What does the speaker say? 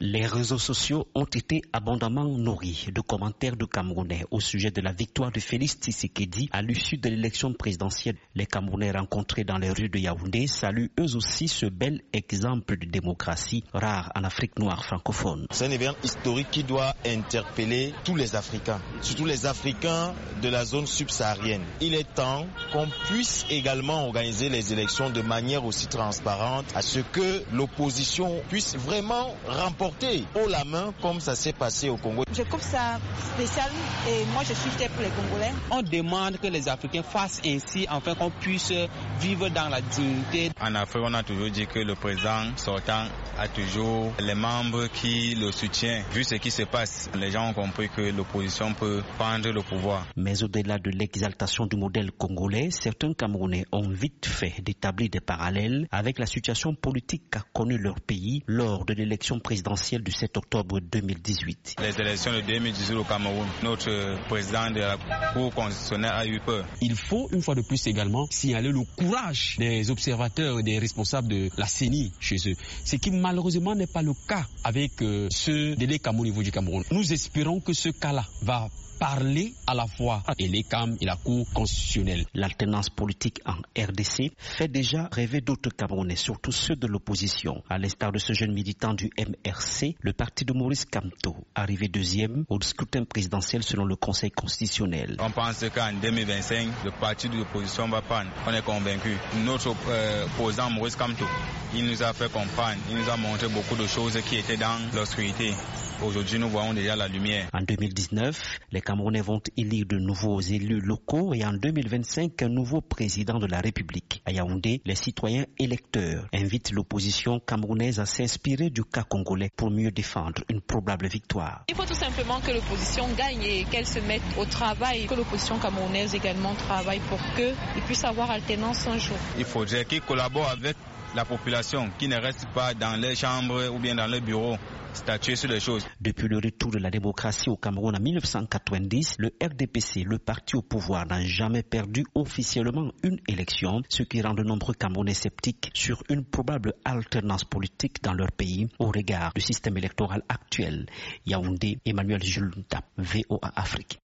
Les réseaux sociaux ont été abondamment nourris de commentaires de Camerounais au sujet de la victoire de Félix Tshisekedi à l'issue de l'élection présidentielle. Les Camerounais rencontrés dans les rues de Yaoundé saluent eux aussi ce bel exemple de démocratie rare en Afrique noire francophone. C'est un événement historique qui doit interpeller tous les Africains, surtout les Africains de la zone subsaharienne. Il est temps qu'on puisse également organiser les élections de manière aussi transparente à ce que l'opposition puisse vraiment remporter haut la main comme ça s'est passé au Congo. Je trouve ça spécial et moi je suis fier pour les Congolais. On demande que les Africains fassent ainsi afin qu'on puisse vivre dans la dignité. En Afrique, on a toujours dit que le président sortant a toujours les membres qui le soutiennent. Vu ce qui se passe, les gens ont compris que l'opposition peut prendre le pouvoir. Mais au-delà de l'exaltation du modèle congolais, certains Camerounais ont vite fait d'établir des parallèles avec la situation politique qu'a connue leur pays lors de l'élection présidentielle du 7 octobre 2018. Les élections de 2018 au Cameroun, notre président de la Cour constitutionnelle a eu peur. Il faut une fois de plus également signaler le courage des observateurs et des responsables de la CENI chez eux. Ce qui malheureusement n'est pas le cas avec euh, ceux de l'ECAM au niveau du Cameroun. Nous espérons que ce cas-là va parler à la fois et l'ECAM et la Cour constitutionnelle. L'alternance politique en RDC fait déjà rêver d'autres Camerounais, surtout ceux de l'opposition. À l'instar de ce jeune militant du MRC, le parti de Maurice Kamto, arrivé deuxième au scrutin présidentiel selon le Conseil constitutionnel. On pense qu'en 2025, le parti de l'opposition va prendre. On est convaincu. Notre euh, opposant Maurice Kamto, il nous a fait comprendre, il nous a montré beaucoup de choses qui étaient dans l'obscurité. Aujourd'hui, nous voyons déjà la lumière. En 2019, les Camerounais vont élire de nouveaux élus locaux et en 2025, un nouveau président de la République. À Yaoundé, les citoyens électeurs invitent l'opposition camerounaise à s'inspirer du cas congolais pour mieux défendre une probable victoire. Il faut tout simplement que l'opposition gagne et qu'elle se mette au travail, que l'opposition camerounaise également travaille pour qu'ils puissent avoir alternance un jour. Il faudrait qu'ils collaborent avec la population, qui ne reste pas dans les chambres ou bien dans les bureaux statuer. Depuis le retour de la démocratie au Cameroun en 1990, le RDPC, le parti au pouvoir, n'a jamais perdu officiellement une élection, ce qui rend de nombreux Camerounais sceptiques sur une probable alternance politique dans leur pays au regard du système électoral actuel. Yaoundé, Emmanuel Jules VOA Afrique.